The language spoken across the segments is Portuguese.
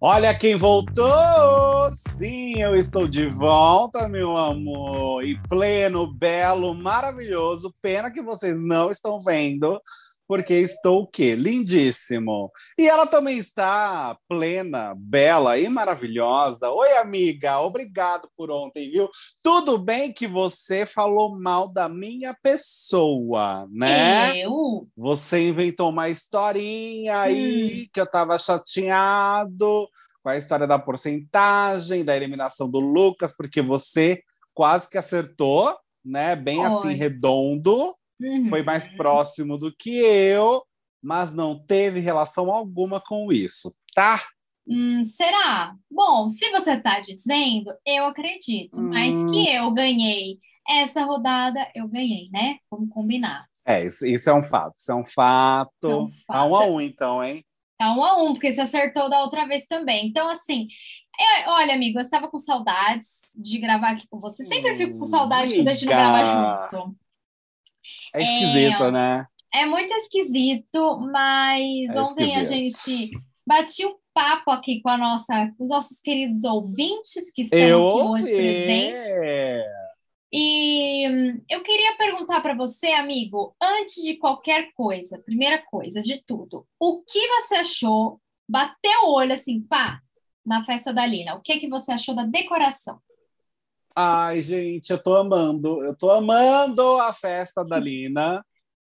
Olha quem voltou! Sim, eu estou de volta, meu amor. E pleno, belo, maravilhoso. Pena que vocês não estão vendo, porque estou o quê? Lindíssimo. E ela também está plena, bela e maravilhosa. Oi, amiga, obrigado por ontem, viu? Tudo bem que você falou mal da minha pessoa, né? Eu? Você inventou uma historinha aí Hum. que eu tava chateado com a história da porcentagem, da eliminação do Lucas, porque você quase que acertou, né? Bem Foi. assim, redondo Uhum. foi mais próximo do que eu, mas não teve relação alguma com isso, tá? Hum, será? Bom, se você está dizendo, eu acredito. Mas Hum. que eu ganhei essa rodada, eu ganhei, né? Vamos combinar. É, isso, isso é um fato, isso é um fato. É um Tá um a fato. um, então, hein? Tá um a um, porque você acertou da outra vez também. Então, assim, eu- olha, amigo, eu estava com saudades de gravar aqui com você. Sempre fico com saudade quando a gente não grava junto. É esquisito, É, né? É muito esquisito, mas É ontem a esquisito. gente batiu um papo aqui com a nossa, os nossos queridos ouvintes que estão Eu aqui hoje presentes. é. E hum, eu queria perguntar para você, amigo, antes de qualquer coisa, primeira coisa de tudo, o que você achou? Bateu o olho assim, pá, na festa da Lina. O que que você achou da decoração? Ai, gente, eu tô amando. Eu tô amando a festa da Lina,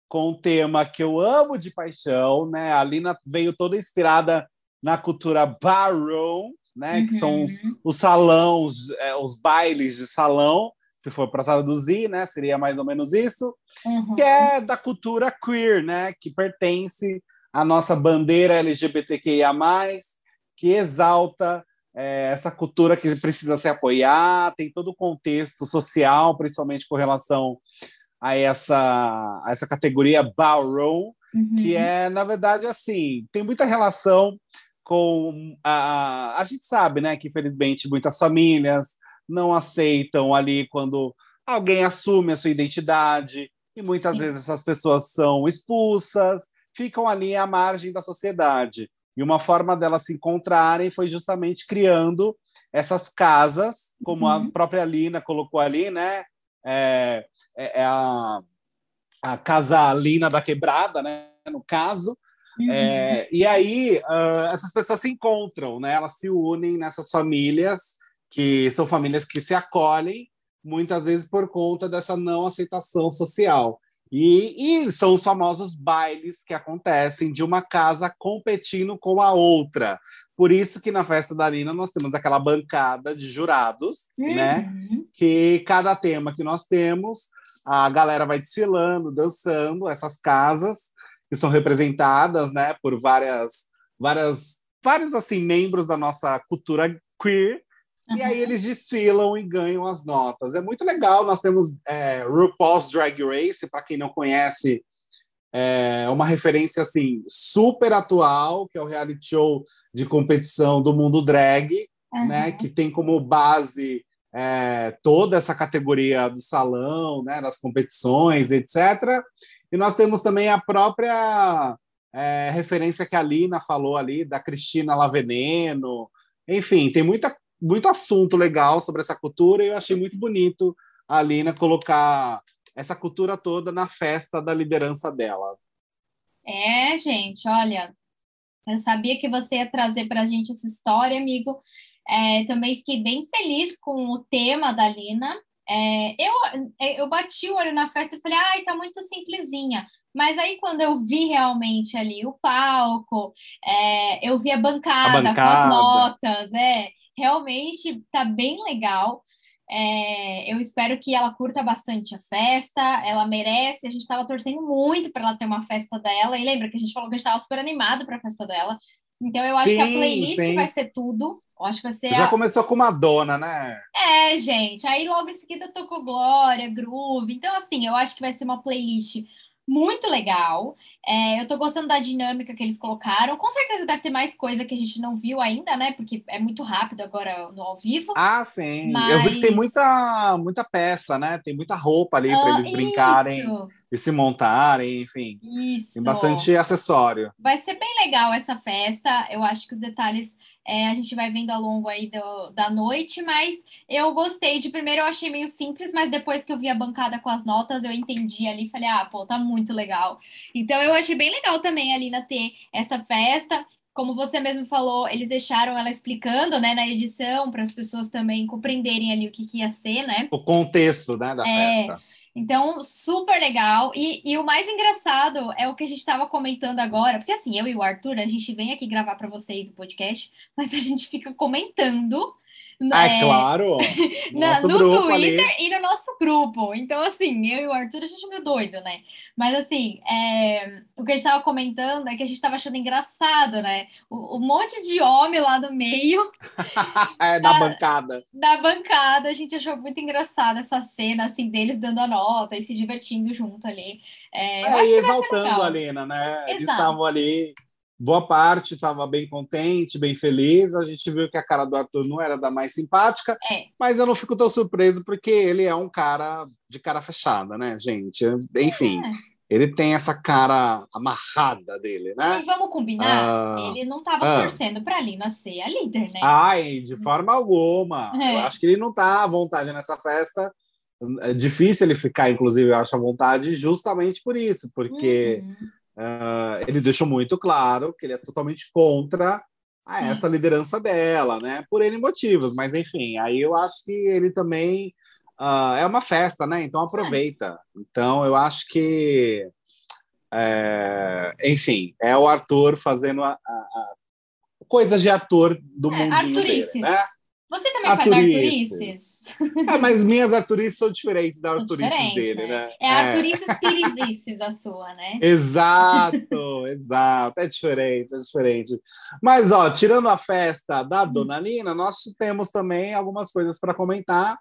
com um tema que eu amo de paixão, né? A Lina veio toda inspirada na cultura barroom, né? Que são os, Uhum. os salões, é, os bailes de salão, se for para traduzir, né? Seria mais ou menos isso. Uhum. que é da cultura queer, né? Que pertence à nossa bandeira LGBTQIA+, que exalta é, essa cultura que precisa se apoiar, tem todo o contexto social, principalmente com relação a essa, a essa categoria ballroom, Uhum. que é, na verdade, assim, tem muita relação com a, a gente sabe, né, que infelizmente muitas famílias não aceitam ali quando alguém assume a sua identidade e muitas Sim. vezes essas pessoas são expulsas, ficam ali à margem da sociedade. E uma forma delas se encontrarem foi justamente criando essas casas, como a Uhum. própria Lina colocou ali, né? É, é- é a, a casa Lina da Quebrada, né? No caso, Uhum. é, e aí, ah, essas pessoas se encontram, né? Elas se unem nessas famílias, que são famílias que se acolhem, muitas vezes por conta dessa não aceitação social. E, e são os famosos bailes que acontecem de uma casa competindo com a outra. Por isso que na festa da Lina nós temos aquela bancada de jurados, né? Uhum. que cada tema que nós temos, a galera vai desfilando, dançando essas casas que são representadas, né, por várias, várias, vários assim membros da nossa cultura queer. E aí eles desfilam e ganham as notas. É muito legal. Nós temos é, RuPaul's Drag Race, para quem não conhece, é uma referência assim super atual, que é o reality show de competição do mundo drag né, Aham. que tem como base é, toda essa categoria do salão, né, das competições, etc. E nós temos também a própria é, referência que a Lina falou ali, da Cristina Laveneno. Enfim, tem muita, muito assunto legal sobre essa cultura e eu achei muito bonito a Lina colocar essa cultura toda na festa da liderança dela. É, gente, olha, eu sabia que você ia trazer para a gente essa história, amigo. É, também fiquei bem feliz com o tema da Lina. É, eu, eu bati o olho na festa e falei, ai, tá muito simplesinha. Mas aí, quando eu vi realmente ali o palco, é, eu vi a bancada, A com as bancada. notas, é, realmente tá bem legal. É, eu espero que ela curta bastante a festa, ela merece. A gente estava torcendo muito para ela ter uma festa dela. E lembra que a gente falou que a gente estava super animado para a festa dela. Então eu acho que a playlist sim. vai ser tudo. Eu acho que vai ser Já a... começou com Madonna, né? É, gente. Aí logo em seguida tocou Glória, Groove. Então, assim, eu acho que vai ser uma playlist muito legal. É, eu tô gostando da dinâmica que eles colocaram. Com certeza deve ter mais coisa que a gente não viu ainda, né? Porque é muito rápido agora no ao vivo. Ah, sim. Mas- Eu vi que tem muita, muita peça, né? Tem muita roupa ali para Ah, eles brincarem isso. E se montarem, enfim. Isso. Tem bastante acessório. Vai ser bem legal essa festa. Eu acho que os detalhes é, a gente vai vendo ao longo aí do, da noite, mas eu gostei de primeiro, eu achei meio simples, mas depois que eu vi a bancada com as notas, eu entendi ali, falei, ah, pô, tá muito legal. Então eu achei bem legal também ali na ter essa festa. Como você mesmo falou, eles deixaram ela explicando, né, na edição, para as pessoas também compreenderem ali o que, que ia ser, né? O contexto, né, da é, festa. Então, super legal. E, e, o mais engraçado é o que a gente estava comentando agora, porque assim, eu e o Arthur, a gente vem aqui gravar para vocês o podcast, mas a gente fica comentando ah, é, claro! Na, no Twitter ali. e no nosso grupo. Então, assim, eu e o Arthur, a gente é meio doido, né? Mas, assim, é, o que a gente estava comentando é que a gente estava achando engraçado, né? O, o, monte de homem lá no meio. é, da, da, bancada. Da bancada. A gente achou muito engraçada essa cena, assim, deles dando a nota e se divertindo junto ali. É, é e exaltando a Lena, né? Exato. Eles estavam ali boa parte estava bem contente, bem feliz. A gente viu que a cara do Arthur não era da mais simpática, é. mas eu não fico tão surpreso porque ele é um cara de cara fechada, né, gente? Enfim. É. Ele tem essa cara amarrada dele, né? E vamos combinar, ah, ele não estava ah, torcendo para a Lina ser a líder, né? Ai, de forma alguma. É. Eu acho que ele não está à vontade nessa festa. É difícil ele ficar, inclusive, eu acho à vontade, justamente por isso, porque uhum. Uh, ele deixou muito claro que ele é totalmente contra a essa liderança dela, né? Por N motivos, mas enfim, aí eu acho que ele também uh, é uma festa, né? Então aproveita. Então eu acho que, é, enfim, é o Arthur fazendo a, a, a coisas de ator do é, mundinho dele, né? Você também Arturices. faz Arturices? É, mas minhas Arturices são diferentes da Arturices dele, né? É a Arturices é. Pirizices a sua, né? Exato, exato. É diferente, é diferente. Mas, ó, tirando a festa da hum. Dona Nina, nós temos também algumas coisas para comentar,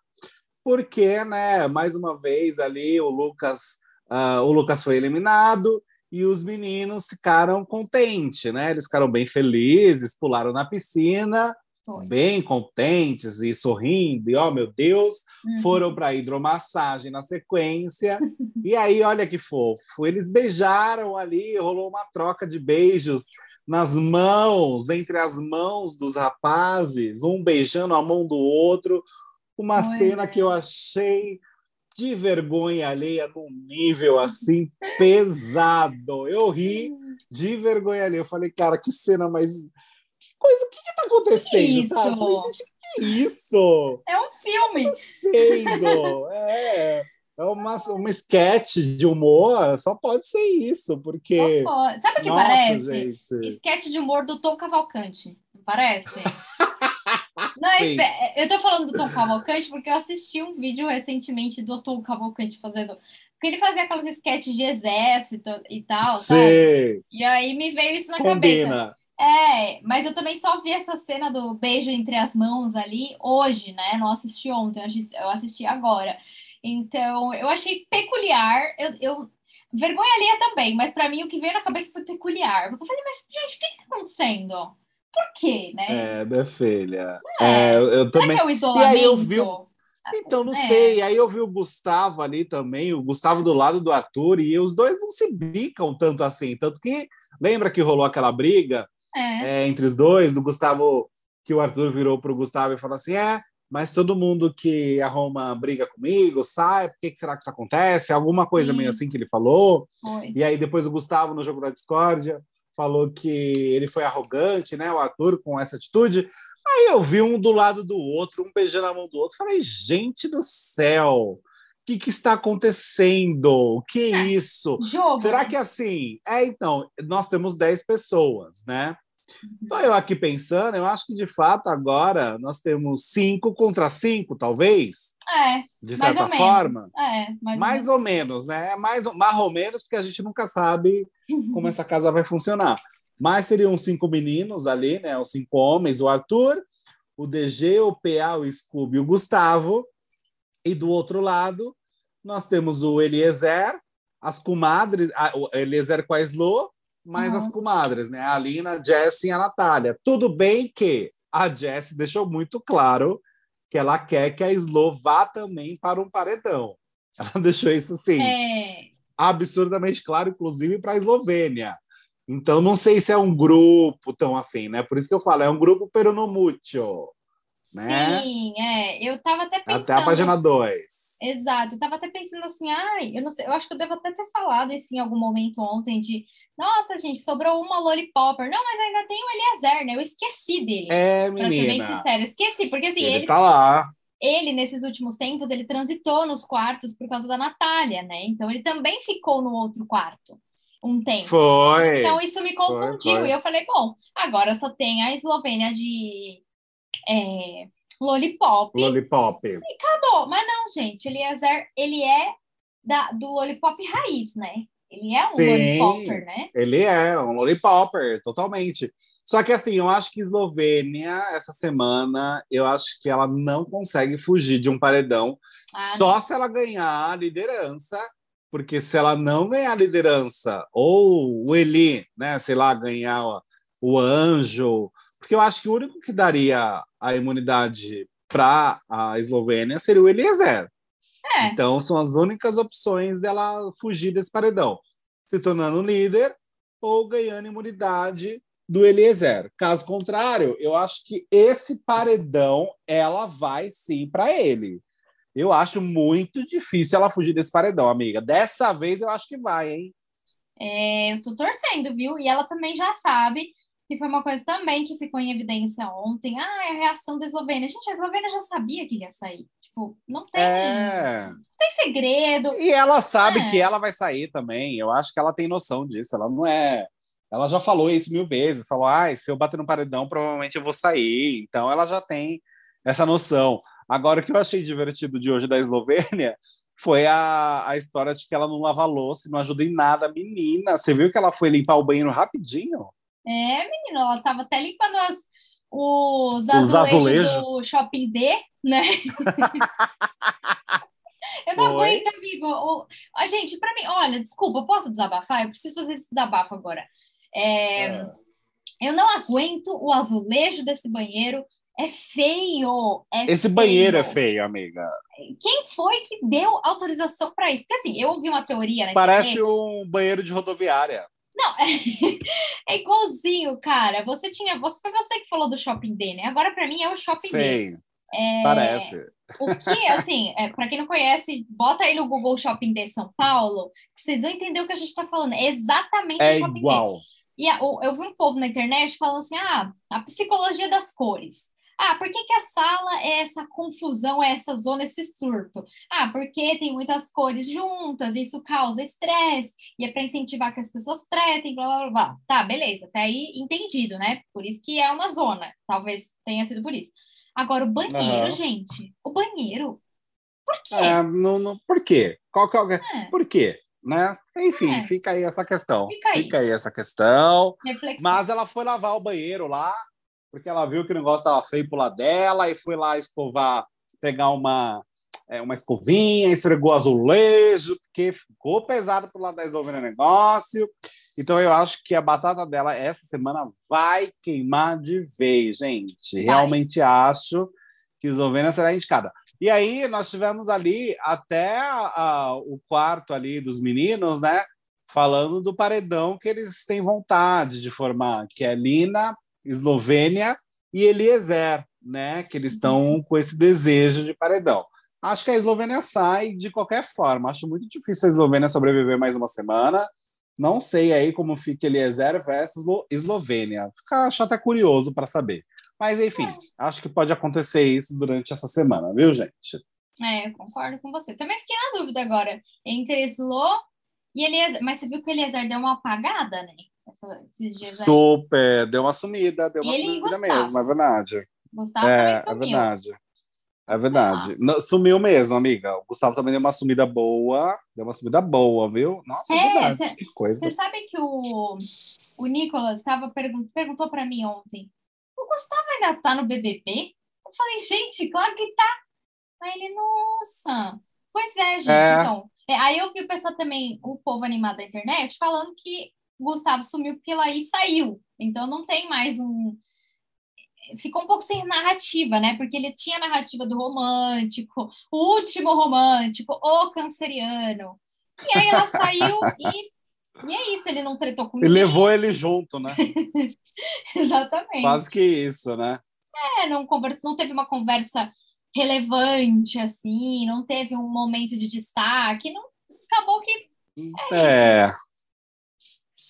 porque, né, mais uma vez ali o Lucas, uh, o Lucas foi eliminado e os meninos ficaram contentes, né? Eles ficaram bem felizes, pularam na piscina foi. bem contentes e sorrindo, e oh meu Deus, uhum. foram para hidromassagem na sequência. e aí, olha que fofo, eles beijaram ali, rolou uma troca de beijos nas mãos, entre as mãos dos rapazes, um beijando a mão do outro, uma cena que eu achei de vergonha alheia num nível assim pesado. Eu ri de vergonha alheia. Eu falei, cara, que cena mais coisa, o que, que tá acontecendo, que sabe? falei, gente, que isso? É um filme. Tá é. É uma, uma sketch de humor, só pode ser isso, porque. Sabe o que Nossa, parece? Gente. Sketch de humor do Tom Cavalcante, não parece? não, eu tô falando do Tom Cavalcante porque eu assisti um vídeo recentemente do Tom Cavalcante fazendo. Porque ele fazia aquelas sketches de exército e tal, Sim. sabe? E aí me veio isso na Combina. cabeça. É, mas eu também só vi essa cena do beijo entre as mãos ali hoje, né? Não assisti ontem, eu assisti, eu assisti agora. Então, eu achei peculiar. Eu, eu vergonha alheia também, mas para mim o que veio na cabeça foi peculiar. Porque eu falei, mas gente, o que está acontecendo? Por quê, né? É, minha filha. É, é eu também. Será que é o isolamento? E aí eu vi... Então, não é. sei. Aí eu vi o Gustavo ali também, o Gustavo do lado do ator, e os dois não se bicam tanto assim. Tanto que lembra que rolou aquela briga é. É, entre os dois, do Gustavo, que o Arthur virou para o Gustavo e falou assim: é, mas todo mundo que arruma briga comigo, sai, por que, que será que isso acontece? Alguma coisa Sim. meio assim que ele falou. Foi. E aí depois o Gustavo, no jogo da discórdia, falou que ele foi arrogante, né, o Arthur, com essa atitude. Aí eu vi um do lado do outro, um beijando a mão do outro. Falei, gente do céu, o que, que está acontecendo? O que é, é isso? Jogo. Será que assim? É, então, nós temos 10 pessoas, né? Então, eu aqui pensando, eu acho que de fato agora nós temos cinco contra cinco, talvez. É. De certa forma. É, mais, mais ou, menos. né? É mais, mais ou menos, porque a gente nunca sabe como essa casa vai funcionar. Mas seriam cinco meninos ali, né? Os cinco homens: o Arthur, o DG, o PA, o Scooby e o Gustavo. E do outro lado, nós temos o Eliezer, as comadres, a, o Eliezer com mais uhum. as comadres, né? A Alina, a Jessie e a Natália. Tudo bem que a Jessie deixou muito claro que ela quer que a Slo vá também para um paredão. Ela deixou isso sim. É, absurdamente claro, inclusive para a Eslovênia. Então, não sei se é um grupo tão assim, né? Por isso que eu falo, é um grupo peronomútil. Né? Sim, é. Eu tava até pensando. Até a página 2. Exato, eu tava até pensando assim, ai, eu não sei, eu acho que eu devo até ter falado isso em algum momento ontem de nossa, gente, sobrou uma Lollipopper. Não, mas ainda tem o Eliezer, né? Eu esqueci dele. É, menina. Pra ser bem sincera, esqueci, porque assim, ele, ele tá lá. Ele, nesses últimos tempos, ele transitou nos quartos por causa da Natália, né? Então ele também ficou no outro quarto um tempo. Foi. Então isso me confundiu. Foi, foi. E eu falei, bom, agora só tem a Eslovênia de é, Lollipop. Lollipop. E acabou. Mas não, gente, Eliezer, ele é da, do Lollipop raiz, né? Ele é um Sim, Lollipopper, né? Ele é um Lollipopper, totalmente. Só que assim, eu acho que Eslovênia, essa semana, eu acho que ela não consegue fugir de um paredão. Ah, só não. se ela ganhar a liderança porque se ela não ganhar a liderança, ou o Eli, né, sei lá, ganhar o anjo, porque eu acho que o único que daria a imunidade para a Eslovênia seria o Eliezer. É. Então são as únicas opções dela fugir desse paredão, se tornando líder ou ganhando imunidade do Eliezer. Caso contrário, eu acho que esse paredão ela vai sim para ele. Eu acho muito difícil ela fugir desse paredão, amiga. Dessa vez eu acho que vai, hein? É, eu tô torcendo, viu? E ela também já sabe que foi uma coisa também que ficou em evidência ontem. Ah, é a reação da Eslovênia. Gente, a Eslovênia já sabia que ele ia sair. Tipo, não tem, é... não tem segredo. E ela sabe é. que ela vai sair também. Eu acho que ela tem noção disso. Ela não é. Ela já falou isso mil vezes. Falou, ah, se eu bater no paredão, provavelmente eu vou sair. Então ela já tem essa noção. Agora, o que eu achei divertido de hoje da Eslovênia foi a, a história de que ela não lava louça, não ajuda em nada a menina. Você viu que ela foi limpar o banheiro rapidinho? É, menina, ela estava até limpando as, os, os azulejos, azulejos do Shopping D, né? Eu não Foi. aguento, amigo. O... A gente, para mim, olha, desculpa, posso desabafar? Eu preciso fazer esse desabafo agora. É... É. Eu não aguento o azulejo desse banheiro é feio. É Esse feio. banheiro é feio, amiga. Quem foi que deu autorização para isso? Porque assim, eu ouvi uma teoria. Parece internet. um banheiro de rodoviária. Não, é, igualzinho, cara. Você tinha, você foi você que falou do Shopping D, né? Agora para mim é o Shopping Sei. D. É, Parece. O que, assim, é, para quem não conhece, bota aí no Google Shopping D São Paulo, que vocês vão entender o que a gente está falando. É exatamente é o Shopping igual. D. E a, eu vi um povo na internet falando assim: ah, a psicologia das cores. Ah, por que, que a sala é essa confusão, é essa zona, esse surto? Ah, porque tem muitas cores juntas, isso causa estresse, e é para incentivar que as pessoas tretem, blá, blá, blá. Tá, beleza, até aí entendido, né? Por isso que é uma zona, talvez tenha sido por isso. Agora, o banheiro, uhum. gente, o banheiro, por quê? É, não, não, por quê? Qual, qual, é. Por quê? Né? Enfim, é. fica aí essa questão. Fica aí, fica aí essa questão. Reflexão. Mas ela foi lavar o banheiro lá, porque ela viu que o negócio estava feio pro lado dela e foi lá escovar, pegar uma, é, uma escovinha, esfregou azulejo, porque ficou pesado pro lado da Eslovênia negócio. Então eu acho que a batata dela essa semana vai queimar de vez, gente. Vai. Realmente acho que Eslovênia será indicada. E aí nós tivemos ali até a, o quarto ali dos meninos, né? Falando do paredão que eles têm vontade de formar, que é Lina, Eslovênia e Eliezer, né? Que eles estão com esse desejo de paredão. Acho que a Eslovênia sai de qualquer forma. Acho muito difícil a Eslovênia sobreviver mais uma semana. Não sei aí como fica Eliezer versus Eslovênia. Fica, acho até curioso para saber. Mas, enfim, acho que pode acontecer isso durante essa semana, viu, gente? É, eu concordo com você. Também fiquei na dúvida agora entre Slo e Eliezer. Mas você viu que o Eliezer deu uma apagada, né? Essa, esses dias aí. Super, deu uma sumida, deu uma sumida mesmo, é verdade. Gustavo é, também sumiu. É verdade. É verdade. Não, sumiu mesmo, amiga. O Gustavo também deu uma sumida boa. Deu uma sumida boa, viu? Nossa, é, é verdade. Cê, que coisa. Você sabe que o, o Nicolas tava pergun perguntou para mim ontem: o Gustavo ainda tá no BBB? Eu falei, gente, claro que tá. Aí ele, nossa. Pois é, gente. É. Então, é, aí eu vi o pessoal também, o povo animado da internet, falando que o Gustavo sumiu porque Laís saiu. Então não tem mais um. Ficou um pouco sem narrativa, né? Porque ele tinha a narrativa do romântico, o último romântico, o canceriano. E aí ela saiu e, e é isso, ele não tretou com E levou ele junto, né? Exatamente. Quase que isso, né? É, não, conversa, não teve uma conversa relevante, assim, não teve um momento de destaque, não, acabou que é, é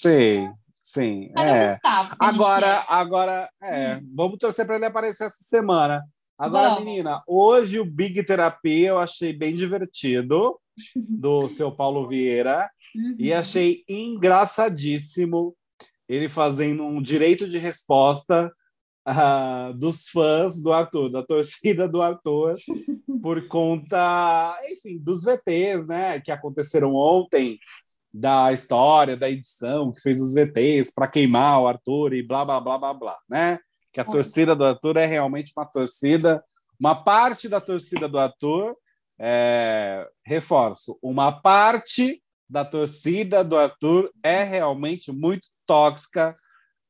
Sim, sim. é. Gustavo, agora, agora, é, hum. vamos torcer para ele aparecer essa semana. Agora, vamos. menina, hoje o Big Terapia eu achei bem divertido, do seu Paulo Vieira, uhum. e achei engraçadíssimo ele fazendo um direito de resposta uh, dos fãs do Arthur, da torcida do Arthur, por conta, enfim, dos VTs, né, que aconteceram ontem, da história, da edição, que fez os VTs para queimar o Arthur e blá, blá, blá, blá, blá, né? Que a torcida do Arthur é realmente uma torcida, uma parte da torcida do Arthur, é, reforço, uma parte da torcida do Arthur é realmente muito tóxica,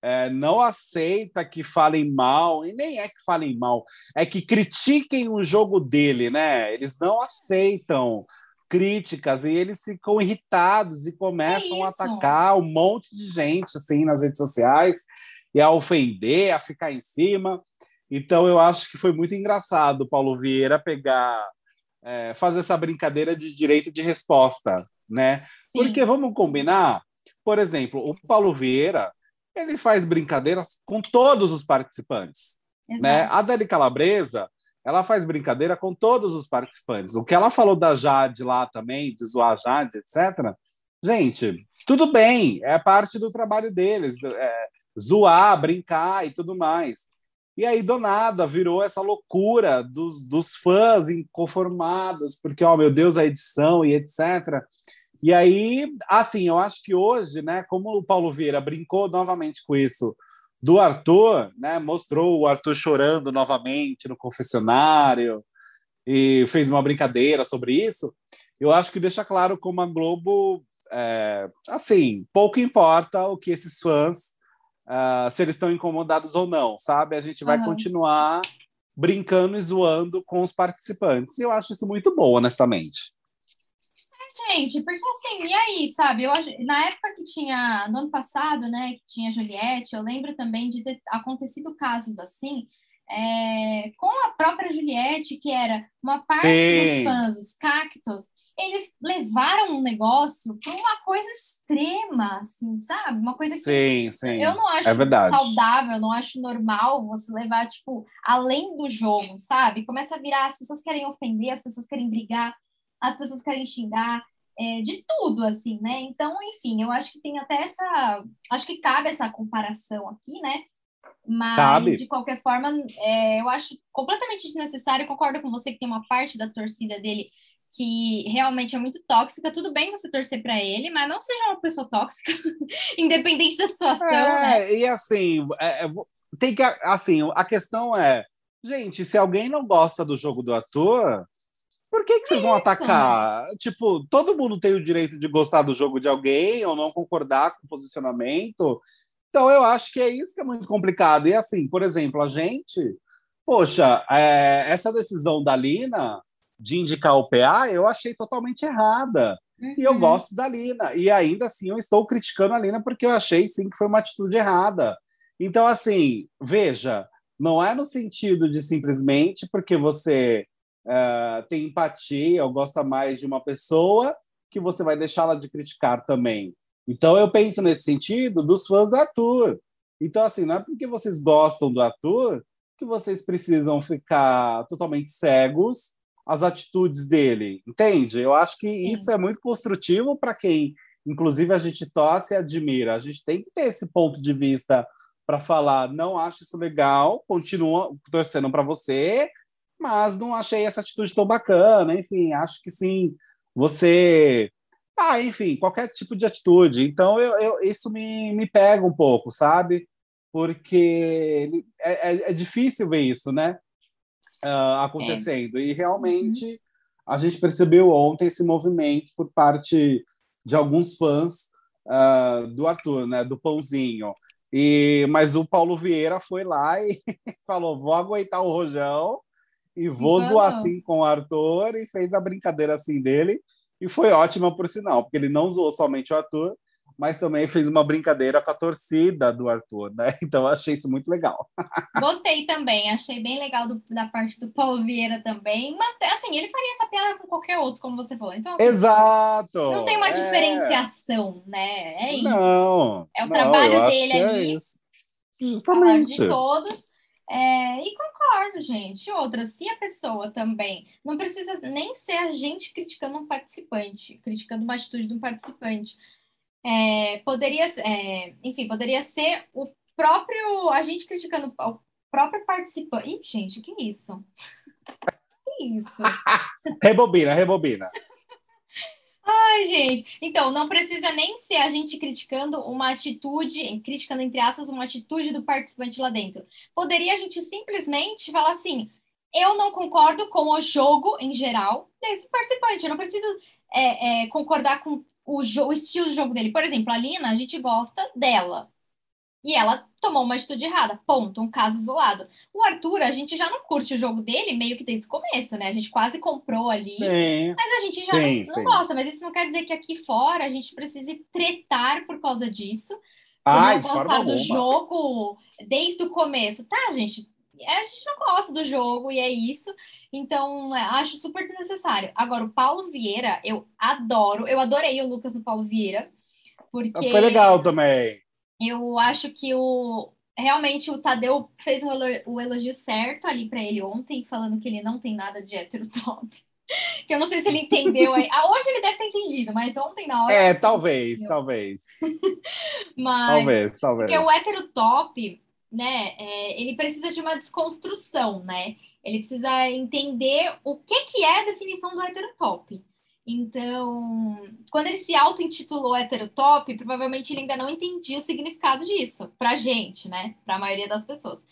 é, não aceita que falem mal, e nem é que falem mal, é que critiquem o jogo dele, né? Eles não aceitam críticas e eles ficam irritados e começam a atacar um monte de gente assim nas redes sociais e a ofender, a ficar em cima. Então eu acho que foi muito engraçado o Paulo Vieira pegar, é, fazer essa brincadeira de direito de resposta, né? Sim. Porque vamos combinar, por exemplo, o Paulo Vieira ele faz brincadeiras com todos os participantes, né? A Dani Calabresa ela faz brincadeira com todos os participantes. O que ela falou da Jade lá também, de zoar a Jade, etc. Gente, tudo bem, é parte do trabalho deles, é, zoar, brincar e tudo mais. E aí, do nada, virou essa loucura dos, dos fãs inconformados, porque, ó, oh, meu Deus, a edição e etc. E aí, assim, eu acho que hoje, né, como o Paulo Vieira brincou novamente com isso do Arthur, né? Mostrou o Arthur chorando novamente no confessionário e fez uma brincadeira sobre isso. Eu acho que deixa claro como a Globo, é, assim, pouco importa o que esses fãs, uh, se eles estão incomodados ou não, sabe? A gente vai uhum. continuar brincando e zoando com os participantes. E eu acho isso muito bom, honestamente gente, porque assim, e aí, sabe? Eu, na época que tinha, no ano passado, né, que tinha Juliette, eu lembro também de ter acontecido casos assim, é, com a própria Juliette, que era uma parte Sim. dos fãs, os cactos, eles levaram um negócio para uma coisa extrema, assim, sabe? Uma coisa que sim, sim. eu não acho é saudável, não acho normal você levar, tipo, além do jogo, sabe? Começa a virar, as pessoas querem ofender, as pessoas querem brigar, as pessoas querem xingar, é, de tudo, assim, né? Então, enfim, eu acho que tem até essa. Acho que cabe essa comparação aqui, né? Mas, cabe. de qualquer forma, é, eu acho completamente desnecessário. Concordo com você que tem uma parte da torcida dele que realmente é muito tóxica. Tudo bem você torcer para ele, mas não seja uma pessoa tóxica, independente da situação. É, né? e assim, é, é tem que. Assim, a questão é. Gente, se alguém não gosta do jogo do ator, por que, que vocês vão atacar? Tipo, todo mundo tem o direito de gostar do jogo de alguém ou não concordar com o posicionamento. Então, eu acho que é isso que é muito complicado. E assim, por exemplo, a gente, poxa, é, essa decisão da Lina de indicar o PA, eu achei totalmente errada. Uhum. E eu uhum. gosto da Lina. E ainda assim, eu estou criticando a Lina porque eu achei sim que foi uma atitude errada. Então, assim, veja, não é no sentido de simplesmente porque você uh, tem empatia ou gosta mais de uma pessoa, que você vai deixá-la de criticar também. Então, eu penso nesse sentido dos fãs do Arthur. Então, assim, não é porque vocês gostam do Arthur que vocês precisam ficar totalmente cegos às atitudes dele, entende? Eu acho que isso é muito construtivo para quem, inclusive, a gente torce e admira. A gente tem que ter esse ponto de vista para falar, não acho isso legal, continua torcendo para você, mas não achei essa atitude tão bacana. Enfim, acho que sim, você. Ah, enfim, qualquer tipo de atitude. Então, eu, eu isso me, me pega um pouco, sabe? Porque é, é, é difícil ver isso, né? Uh, acontecendo. É. E realmente uhum. a gente percebeu ontem esse movimento por parte de alguns fãs uh, do Arthur, né? Do Pãozinho. E, mas o Paulo Vieira foi lá e falou: vou aguentar o rojão e vou zoar assim com o Arthur e fez a brincadeira assim dele. E foi ótima por sinal, porque ele não zoou somente o Arthur, mas também fez uma brincadeira com a torcida do Arthur, né? Então eu achei isso muito legal. Gostei também, achei bem legal do, da parte do Paulo Vieira também. Mas, assim, ele faria essa piada com qualquer outro, como você falou. Então, assim, Exato! Não tem uma é... diferenciação, né? É isso. Não. É o não, trabalho dele é ali. É isso. Justamente. De todos. É, e concordo, gente. Outra, se a pessoa também não precisa nem ser a gente criticando um participante, criticando uma atitude de um participante. É, poderia, é, enfim, poderia ser o próprio a gente criticando o próprio participante. Ih, gente, que isso? Que isso? rebobina, rebobina. Ai, gente. Então, não precisa nem ser a gente criticando uma atitude, criticando entre aspas, uma atitude do participante lá dentro. Poderia a gente simplesmente falar assim: eu não concordo com o jogo em geral desse participante. Eu não preciso é, é, concordar com o, o, estilo de jogo dele. Por exemplo, a Lina, a gente gosta dela. E ela tomou uma atitude errada. Ponto, um caso isolado. O Arthur, a gente já não curte o jogo dele meio que desde o começo, né? A gente quase comprou ali. Sim. Mas a gente já sim, não, não gosta. Mas isso não quer dizer que aqui fora a gente precise tretar por causa disso. Ai, não gostar do jogo desde o começo. Tá, gente? A gente não gosta do jogo e é isso. Então, é, acho super desnecessário. Agora, o Paulo Vieira, eu adoro. Eu adorei o Lucas no Paulo Vieira. Porque Foi legal também eu acho que o realmente o Tadeu fez o elogio, certo ali para ele ontem, falando que ele não tem nada de hétero top. que eu não sei se ele entendeu aí. Ah, hoje ele deve ter entendido, mas ontem na hora. É, talvez, talvez. mas, talvez, talvez. Porque o hétero top, né, é, ele precisa de uma desconstrução, né? Ele precisa entender o que, que é a definição do hétero top. Então, quando ele se auto-intitulou heterotop, provavelmente ele ainda não entendia o significado disso, pra gente, né? Pra maioria das pessoas.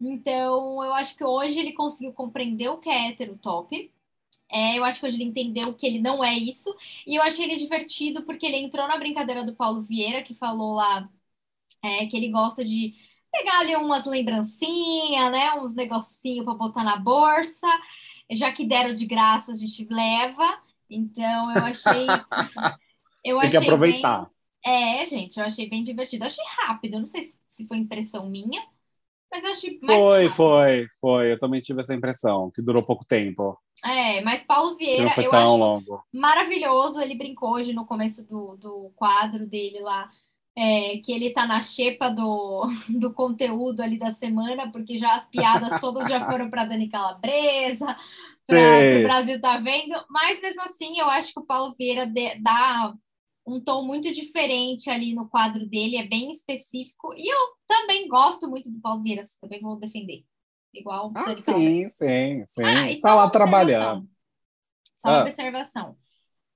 Então, eu acho que hoje ele conseguiu compreender o que é heterotop. É, eu acho que hoje ele entendeu que ele não é isso. E eu achei ele divertido porque ele entrou na brincadeira do Paulo Vieira, que falou lá é, que ele gosta de pegar ali umas lembrancinhas, né? Uns negocinhos para botar na bolsa. Já que deram de graça, a gente leva. Então, eu achei. Eu Tem achei que aproveitar. Bem... É, gente, eu achei bem divertido. Eu achei rápido, eu não sei se foi impressão minha, mas eu achei mais. Foi, rápido. foi, foi. Eu também tive essa impressão, que durou pouco tempo. É, mas Paulo Vieira, não foi eu tão acho longo. maravilhoso. Ele brincou hoje no começo do, do quadro dele lá. É, que ele tá na xepa do, do conteúdo ali da semana, porque já as piadas todas já foram para Dani Calabresa, para o Brasil tá vendo, mas mesmo assim eu acho que o Paulo Vieira de, dá um tom muito diferente ali no quadro dele, é bem específico, e eu também gosto muito do Paulo Vieira, também vou defender. Igual ah, sim, sim, sim. Ah, tá lá trabalhando. Só uma ah. observação.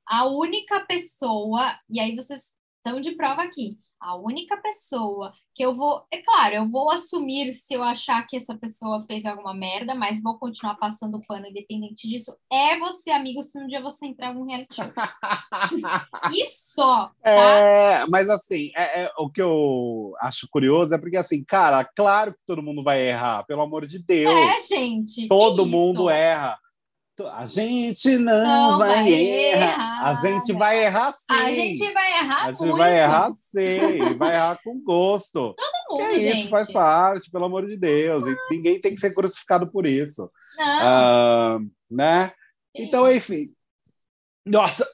A única pessoa, e aí vocês estão de prova aqui, a única pessoa que eu vou. É claro, eu vou assumir se eu achar que essa pessoa fez alguma merda, mas vou continuar passando pano independente disso. É você, amigo, se um dia você entrar em algum reality show. e só. Tá? É, mas assim, é, é, o que eu acho curioso é porque, assim, cara, claro que todo mundo vai errar, pelo amor de Deus. É, gente. Todo mundo erra. A gente não, não vai, vai errar. errar. A gente vai errar sim. A gente vai errar A gente muito. vai errar sim. vai errar com gosto. Todo mundo, que é gente. isso, faz parte, pelo amor de Deus. E ninguém tem que ser crucificado por isso. Não. Uh, né? Então, enfim. Nossa,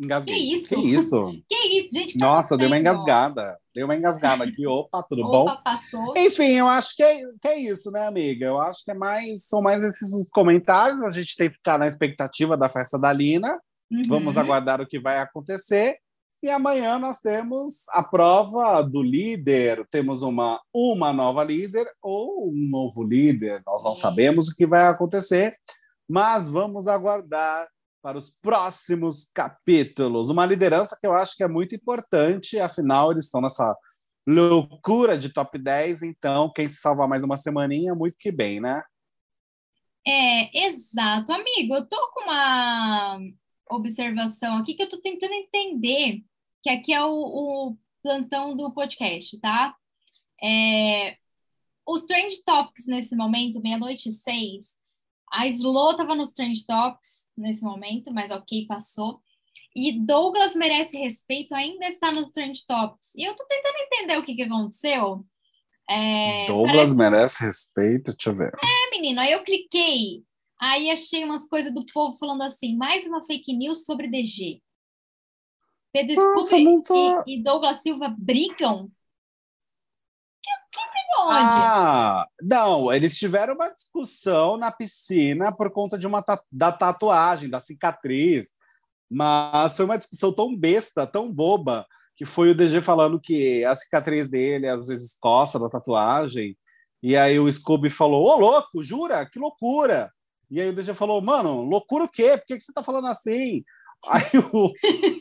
engasguei. Que isso? Que isso? Que isso, gente? Tá Nossa, deu uma engasgada. Deu uma engasgada aqui. Opa, tudo Opa, bom? passou. Enfim, eu acho que é, que é isso, né, amiga? Eu acho que é mais, são mais esses comentários. A gente tem que ficar na expectativa da festa da Lina. Uhum. Vamos aguardar o que vai acontecer. E amanhã nós temos a prova do líder. Temos uma, uma nova líder ou um novo líder. Nós não Sim. sabemos o que vai acontecer, mas vamos aguardar para os próximos capítulos. Uma liderança que eu acho que é muito importante, afinal, eles estão nessa loucura de top 10, então quem se salvar mais uma semaninha, muito que bem, né? É, exato, amigo. Eu tô com uma observação aqui que eu tô tentando entender, que aqui é o, o plantão do podcast, tá? É, os Trend Topics nesse momento, meia-noite e seis, a Slow tava nos Trend Topics, nesse momento, mas ok, passou. E Douglas merece respeito, ainda está nos Trend Topics. E eu tô tentando entender o que, que aconteceu. É, Douglas parece... merece respeito, deixa eu ver. É, menino, aí eu cliquei, aí achei umas coisas do povo falando assim, mais uma fake news sobre DG. Pedro Scooby tô... e, e, Douglas Silva brigam? Onde? Ah, não, eles tiveram uma discussão na piscina por conta de uma da tatuagem, da cicatriz. Mas foi uma discussão tão besta, tão boba, que foi o DG falando que a cicatriz dele às vezes coça da tatuagem. E aí o Scooby falou: Ô louco, jura? Que loucura! E aí o DG falou: Mano, loucura o quê? Por que, que você tá falando assim? Aí o,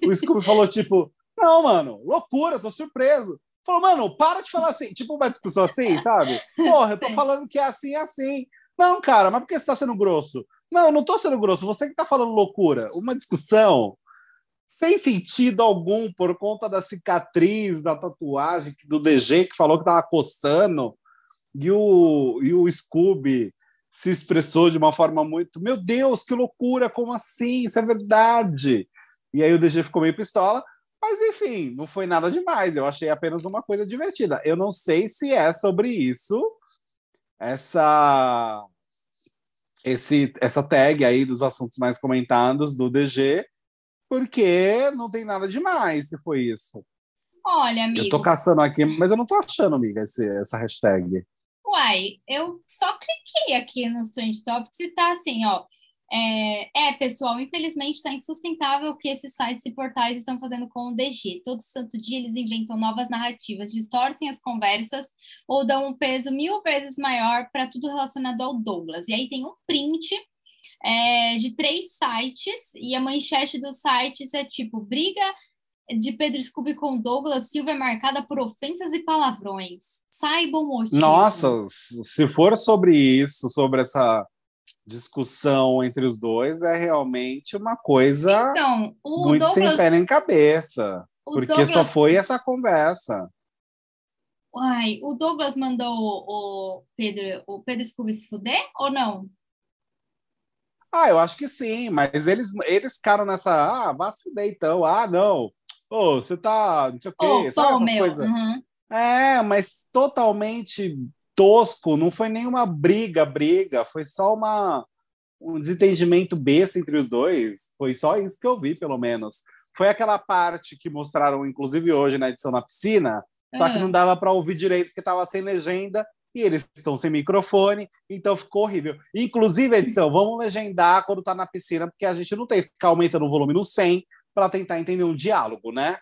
o Scooby falou: Tipo, não, mano, loucura, tô surpreso. Falou, mano, para de falar assim, tipo uma discussão assim, sabe? Porra, eu tô falando que é assim, é assim. Não, cara, mas por que você tá sendo grosso? Não, não tô sendo grosso, você que tá falando loucura. Uma discussão sem sentido algum por conta da cicatriz, da tatuagem do DG que falou que tava coçando. E o, e o Scooby se expressou de uma forma muito. Meu Deus, que loucura! Como assim? Isso é verdade! E aí o DG ficou meio pistola. Mas enfim, não foi nada demais. Eu achei apenas uma coisa divertida. Eu não sei se é sobre isso, essa esse, essa tag aí dos assuntos mais comentados do DG, porque não tem nada demais se foi isso. Olha, amigo. Eu tô caçando aqui, mas eu não tô achando, amiga, esse, essa hashtag. Uai, eu só cliquei aqui no Trend Topics e tá assim, ó. É, é, pessoal, infelizmente está insustentável o que esses sites e portais estão fazendo com o DG. Todo santo dia eles inventam novas narrativas, distorcem as conversas ou dão um peso mil vezes maior para tudo relacionado ao Douglas. E aí tem um print é, de três sites e a manchete dos sites é tipo: briga de Pedro Scooby com Douglas Silva é marcada por ofensas e palavrões. Saibam o motivo. Nossa, se for sobre isso, sobre essa discussão entre os dois é realmente uma coisa então, muito Douglas, sem pé nem cabeça. Porque Douglas, só foi essa conversa. Uai, o Douglas mandou o Pedro, o Pedro Scooby se fuder ou não? Ah, eu acho que sim, mas eles, eles ficaram nessa. Ah, vá se fuder então. Ah, não. Ô, oh, você tá. Não sei o quê. Oh, sabe essas meu. coisas? Uhum. É, mas totalmente tosco, não foi nenhuma briga, briga, foi só uma, um desentendimento besta entre os dois. Foi só isso que eu vi, pelo menos. Foi aquela parte que mostraram, inclusive hoje na edição na piscina, só que ah. não dava para ouvir direito porque estava sem legenda e eles estão sem microfone, então ficou horrível. Inclusive, edição, vamos legendar quando está na piscina, porque a gente não tem que ficar aumentando o volume no 100 para tentar entender um diálogo, né?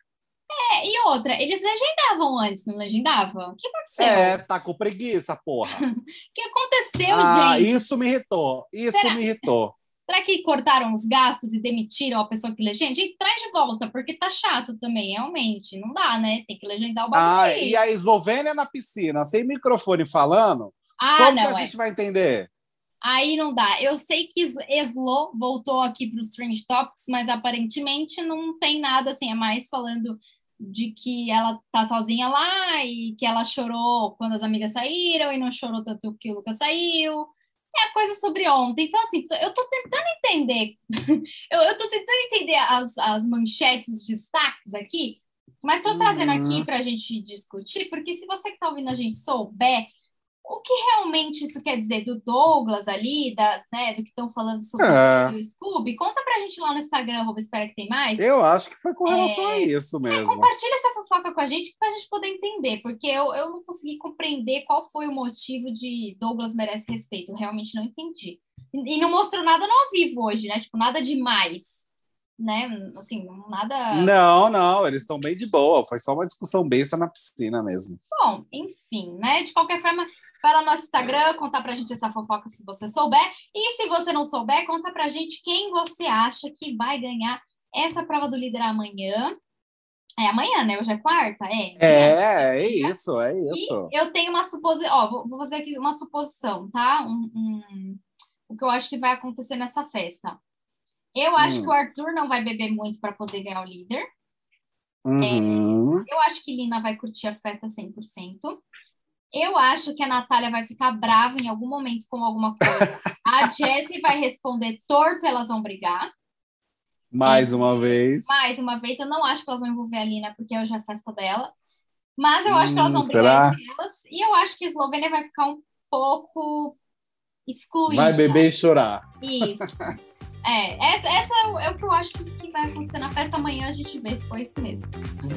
É, e outra, eles legendavam antes, não legendavam? O que aconteceu? É, tá com preguiça, porra. O que aconteceu, ah, gente? Isso me irritou, isso Será... me irritou. Será que cortaram os gastos e demitiram a pessoa que legenda? Gente, traz de volta, porque tá chato também, realmente. Não dá, né? Tem que legendar o bagulho. Ah, e a Eslovênia na piscina, sem microfone falando, ah, como não, que a é. gente vai entender? Aí não dá. Eu sei que Eslo voltou aqui para os Strange Topics, mas aparentemente não tem nada assim, é mais falando de que ela tá sozinha lá e que ela chorou quando as amigas saíram e não chorou tanto que o Lucas saiu. É a coisa sobre ontem. Então, assim, eu tô tentando entender, eu, eu tô tentando entender as, as manchetes, os destaques aqui, mas tô trazendo aqui uhum. para a gente discutir, porque se você que tá ouvindo a gente souber o que realmente isso quer dizer do Douglas ali, da, né, do que estão falando sobre é. o Scooby? Conta pra gente lá no Instagram, vou espera que tem mais. Eu acho que foi com relação é... a isso mesmo. É, compartilha essa fofoca com a gente pra gente poder entender, porque eu, eu não consegui compreender qual foi o motivo de Douglas merece respeito. Eu realmente não entendi. E não mostrou nada no ao vivo hoje, né? Tipo, nada demais. Né? Assim, nada. Não, não, eles estão bem de boa. Foi só uma discussão besta na piscina mesmo. Bom, enfim, né? De qualquer forma, para nosso Instagram, contar pra gente essa fofoca se você souber. E se você não souber, conta pra gente quem você acha que vai ganhar essa prova do líder amanhã. É amanhã, né? Hoje é quarta? É, é, é isso, é isso. E eu tenho uma suposição, ó, vou, vou, fazer aqui uma suposição, tá? Um, um, o que eu acho que vai acontecer nessa festa. Eu acho hum. que o Arthur não vai beber muito para poder ganhar o líder. É, uhum. É, eu acho que Lina vai curtir a festa 100%. Eu acho que a Natália vai ficar brava em algum momento com alguma coisa. A Jessie vai responder torto, elas vão brigar. Mais uma vez. Mais uma vez, eu não acho que elas vão envolver a Lina, porque hoje é a festa dela. Mas eu acho que elas vão Hum, brigar será? entre elas. E eu acho que a Eslovênia vai ficar um pouco excluída. Vai beber e chorar. Isso. É, essa, essa é, o, é o que eu acho que, vai acontecer na festa. Amanhã a gente vê se foi isso mesmo.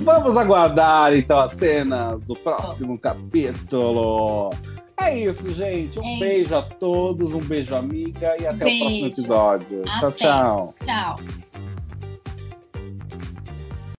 Vamos aguardar então as cenas do próximo capítulo. É isso, gente. Um É beijo a todos, um beijo, amiga, e até o Beijo. próximo episódio. Tchau, Até. tchau. Tchau.